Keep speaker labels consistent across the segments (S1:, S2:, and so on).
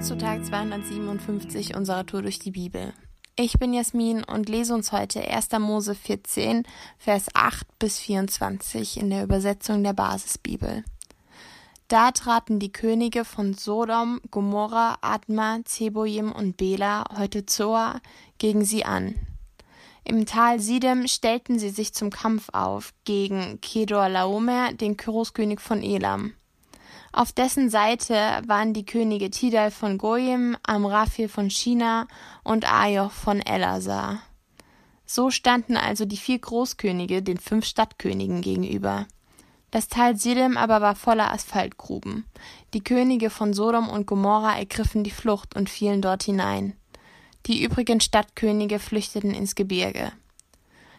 S1: Willkommen zu Tag 257 unserer Tour durch die Bibel. Ich bin Jasmin und lese uns heute 1. Mose 14, Vers 8 bis 24 in der Übersetzung der Basisbibel. Da traten die Könige von Sodom, Gomorra, Adma, Zeboim und Bela, heute Zoa, gegen sie an. Im Tal Sidem stellten sie sich zum Kampf auf gegen Kedor Laomer, den Kyroskönig von Elam. Auf dessen Seite waren die Könige Tidal von Goyim, Amraphel von China und Ajoch von Elazar. So standen also die vier Großkönige den fünf Stadtkönigen gegenüber. Das Tal Sidem aber war voller Asphaltgruben. Die Könige von Sodom und Gomorra ergriffen die Flucht und fielen dort hinein. Die übrigen Stadtkönige flüchteten ins Gebirge.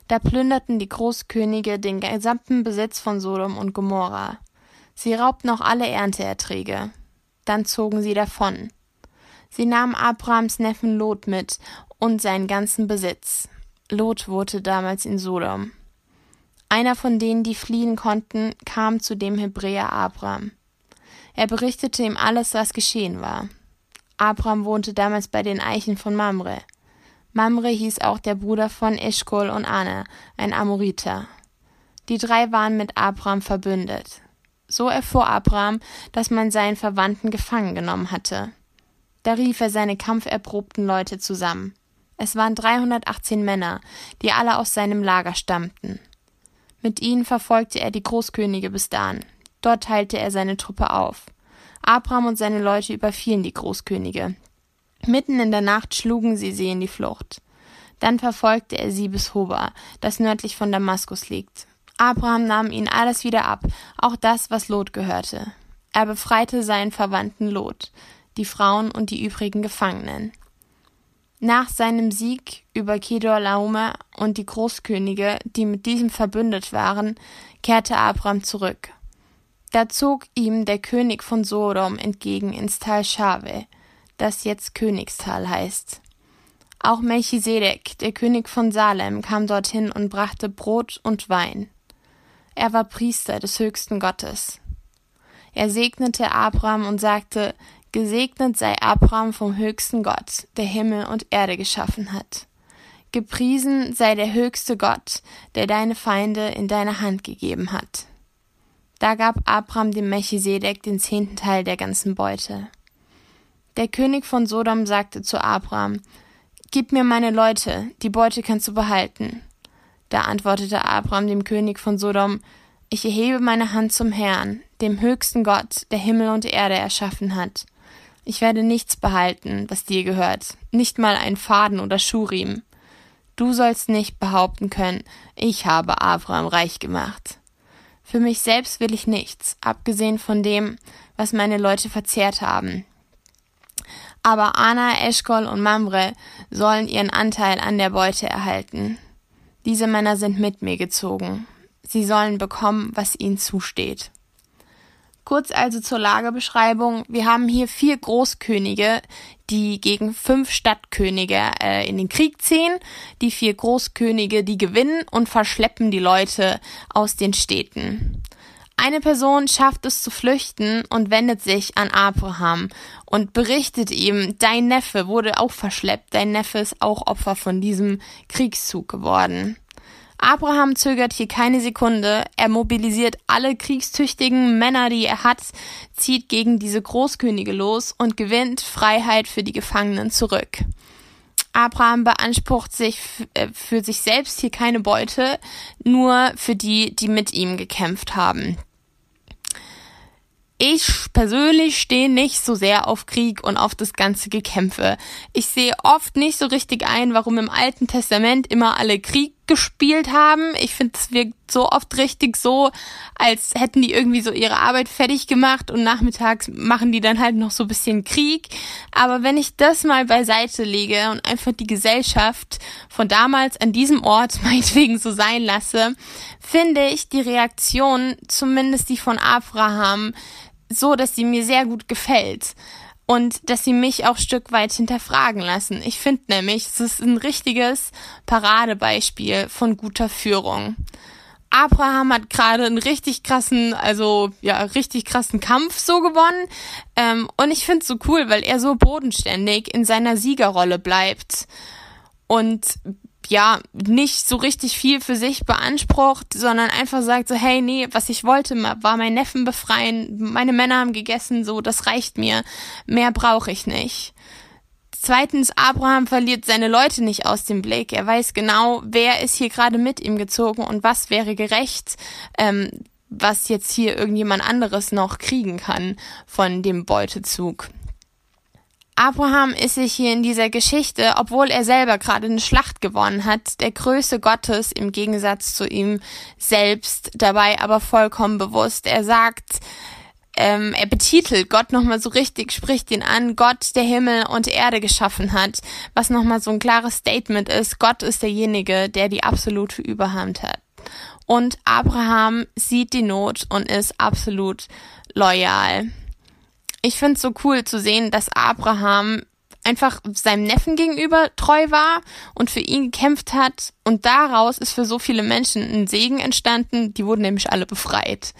S1: Da plünderten die Großkönige den gesamten Besitz von Sodom und Gomorra. Sie raubten auch alle Ernteerträge. Dann zogen sie davon. Sie nahmen Abrahams Neffen Lot mit und seinen ganzen Besitz. Lot wohnte damals in Sodom. Einer von denen, die fliehen konnten, kam zu dem Hebräer Abraham. Er berichtete ihm alles, was geschehen war. Abraham wohnte damals bei den Eichen von Mamre. Mamre hieß auch der Bruder von Eschkol und Anna, ein Amoriter. Die drei waren mit Abraham verbündet. So erfuhr Abraham, dass man seinen Verwandten gefangen genommen hatte. Da rief er seine kampferprobten Leute zusammen. Es waren 318 Männer, die alle aus seinem Lager stammten. Mit ihnen verfolgte er die Großkönige bis Dan. Dort teilte er seine Truppe auf. Abraham und seine Leute überfielen die Großkönige. Mitten in der Nacht schlugen sie sie in die Flucht. Dann verfolgte er sie bis Hoba, das nördlich von Damaskus liegt. Abraham nahm ihnen alles wieder ab, auch das, was Lot gehörte. Er befreite seinen Verwandten Lot, die Frauen und die übrigen Gefangenen. Nach seinem Sieg über Kedor Laomer und die Großkönige, die mit diesem verbündet waren, kehrte Abraham zurück. Da zog ihm der König von Sodom entgegen ins Tal Schave, das jetzt Königstal heißt. Auch Melchisedek, der König von Salem, kam dorthin und brachte Brot und Wein. Er war Priester des höchsten Gottes. Er segnete Abraham und sagte, Gesegnet sei Abraham vom höchsten Gott, der Himmel und Erde geschaffen hat. Gepriesen sei der höchste Gott, der deine Feinde in deine Hand gegeben hat. Da gab Abraham dem Melchisedek den zehnten Teil der ganzen Beute. Der König von Sodom sagte zu Abraham, Gib mir meine Leute, die Beute kannst du behalten. Da antwortete Abraham dem König von Sodom, ich erhebe meine Hand zum Herrn, dem höchsten Gott, der Himmel und Erde erschaffen hat. Ich werde nichts behalten, was dir gehört, nicht mal ein Faden oder Schurim. Du sollst nicht behaupten können, ich habe Abraham reich gemacht. Für mich selbst will ich nichts, abgesehen von dem, was meine Leute verzehrt haben. Aber Anna, Eschkol und Mamre sollen ihren Anteil an der Beute erhalten. Diese Männer sind mit mir gezogen. Sie sollen bekommen, was ihnen zusteht. Kurz also zur Lagebeschreibung. Wir haben hier vier Großkönige, die gegen fünf Stadtkönige äh, in den Krieg ziehen. Die vier Großkönige, die gewinnen und verschleppen die Leute aus den Städten. Eine Person schafft es zu flüchten und wendet sich an Abraham und berichtet ihm, dein Neffe wurde auch verschleppt, dein Neffe ist auch Opfer von diesem Kriegszug geworden. Abraham zögert hier keine Sekunde, er mobilisiert alle kriegstüchtigen Männer, die er hat, zieht gegen diese Großkönige los und gewinnt Freiheit für die Gefangenen zurück. Abraham beansprucht sich äh, für sich selbst hier keine Beute, nur für die, die mit ihm gekämpft haben. Ich persönlich stehe nicht so sehr auf Krieg und auf das ganze Gekämpfe. Ich sehe oft nicht so richtig ein, warum im Alten Testament immer alle Krieg gespielt haben. Ich finde, es wirkt so oft richtig so, als hätten die irgendwie so ihre Arbeit fertig gemacht und nachmittags machen die dann halt noch so ein bisschen Krieg. Aber wenn ich das mal beiseite lege und einfach die Gesellschaft von damals an diesem Ort meinetwegen so sein lasse, finde ich die Reaktion, zumindest die von Abraham, so, dass sie mir sehr gut gefällt und dass sie mich auch Stück weit hinterfragen lassen. Ich finde nämlich, es ist ein richtiges Paradebeispiel von guter Führung. Abraham hat gerade einen richtig krassen, also ja, richtig krassen Kampf so gewonnen. Ähm, und ich finde es so cool, weil er so bodenständig in seiner Siegerrolle bleibt. Und ja, nicht so richtig viel für sich beansprucht, sondern einfach sagt so, hey, nee, was ich wollte, war mein Neffen befreien, meine Männer haben gegessen, so, das reicht mir, mehr brauche ich nicht. Zweitens, Abraham verliert seine Leute nicht aus dem Blick. Er weiß genau, wer ist hier gerade mit ihm gezogen und was wäre gerecht, ähm, was jetzt hier irgendjemand anderes noch kriegen kann von dem Beutezug. Abraham ist sich hier in dieser Geschichte, obwohl er selber gerade eine Schlacht gewonnen hat, der Größe Gottes im Gegensatz zu ihm selbst, dabei aber vollkommen bewusst. Er sagt, ähm, er betitelt Gott nochmal so richtig, spricht ihn an, Gott, der Himmel und Erde geschaffen hat, was nochmal so ein klares Statement ist, Gott ist derjenige, der die absolute Überhand hat. Und Abraham sieht die Not und ist absolut loyal. Ich finde es so cool zu sehen, dass Abraham einfach seinem Neffen gegenüber treu war und für ihn gekämpft hat und daraus ist für so viele Menschen ein Segen entstanden, die wurden nämlich alle befreit.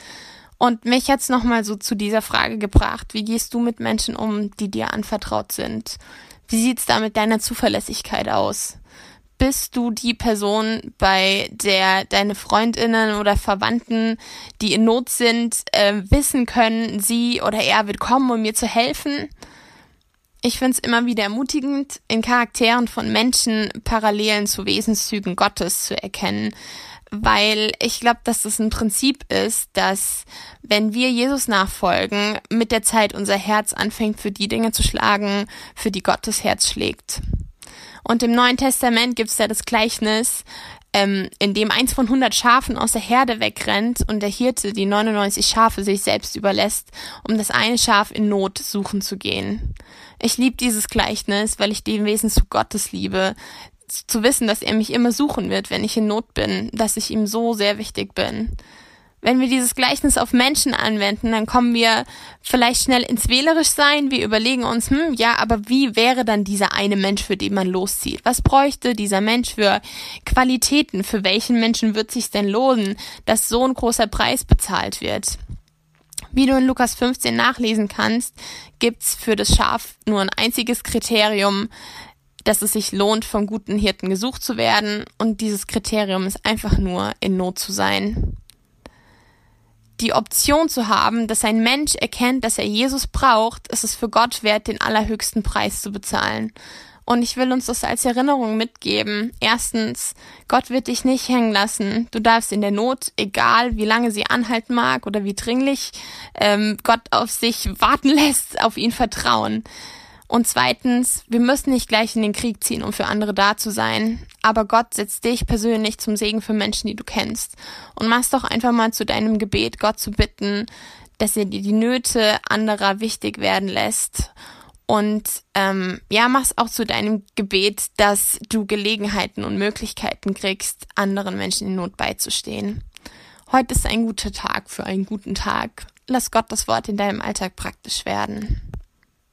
S1: Und mich hat's nochmal so zu dieser Frage gebracht, wie gehst du mit Menschen um, die dir anvertraut sind? Wie sieht's da mit deiner Zuverlässigkeit aus? Bist du die Person, bei der deine Freundinnen oder Verwandten, die in Not sind, äh, wissen können, sie oder er wird kommen, um mir zu helfen? Ich finde es immer wieder ermutigend, in Charakteren von Menschen Parallelen zu Wesenszügen Gottes zu erkennen weil ich glaube, dass das ein Prinzip ist, dass wenn wir Jesus nachfolgen, mit der Zeit unser Herz anfängt für die Dinge zu schlagen, für die Gottes Herz schlägt. Und im Neuen Testament gibt es ja das Gleichnis, ähm, in dem eins von hundert Schafen aus der Herde wegrennt und der Hirte die 99 Schafe sich selbst überlässt, um das eine Schaf in Not suchen zu gehen. Ich liebe dieses Gleichnis, weil ich den Wesen zu Gottes liebe, zu wissen, dass er mich immer suchen wird, wenn ich in Not bin, dass ich ihm so sehr wichtig bin. Wenn wir dieses Gleichnis auf Menschen anwenden, dann kommen wir vielleicht schnell ins Wählerisch sein. Wir überlegen uns, hm, ja, aber wie wäre dann dieser eine Mensch, für den man loszieht? Was bräuchte dieser Mensch für Qualitäten? Für welchen Menschen wird sich denn lohnen, dass so ein großer Preis bezahlt wird? Wie du in Lukas 15 nachlesen kannst, gibt's für das Schaf nur ein einziges Kriterium, dass es sich lohnt, vom guten Hirten gesucht zu werden. Und dieses Kriterium ist einfach nur, in Not zu sein. Die Option zu haben, dass ein Mensch erkennt, dass er Jesus braucht, ist es für Gott wert, den allerhöchsten Preis zu bezahlen. Und ich will uns das als Erinnerung mitgeben. Erstens, Gott wird dich nicht hängen lassen. Du darfst in der Not, egal wie lange sie anhalten mag oder wie dringlich ähm, Gott auf sich warten lässt, auf ihn vertrauen. Und zweitens, wir müssen nicht gleich in den Krieg ziehen, um für andere da zu sein. Aber Gott setzt dich persönlich zum Segen für Menschen, die du kennst. Und mach's doch einfach mal zu deinem Gebet, Gott zu bitten, dass er dir die Nöte anderer wichtig werden lässt. Und ähm, ja, mach's auch zu deinem Gebet, dass du Gelegenheiten und Möglichkeiten kriegst, anderen Menschen in Not beizustehen. Heute ist ein guter Tag für einen guten Tag. Lass Gott das Wort in deinem Alltag praktisch werden.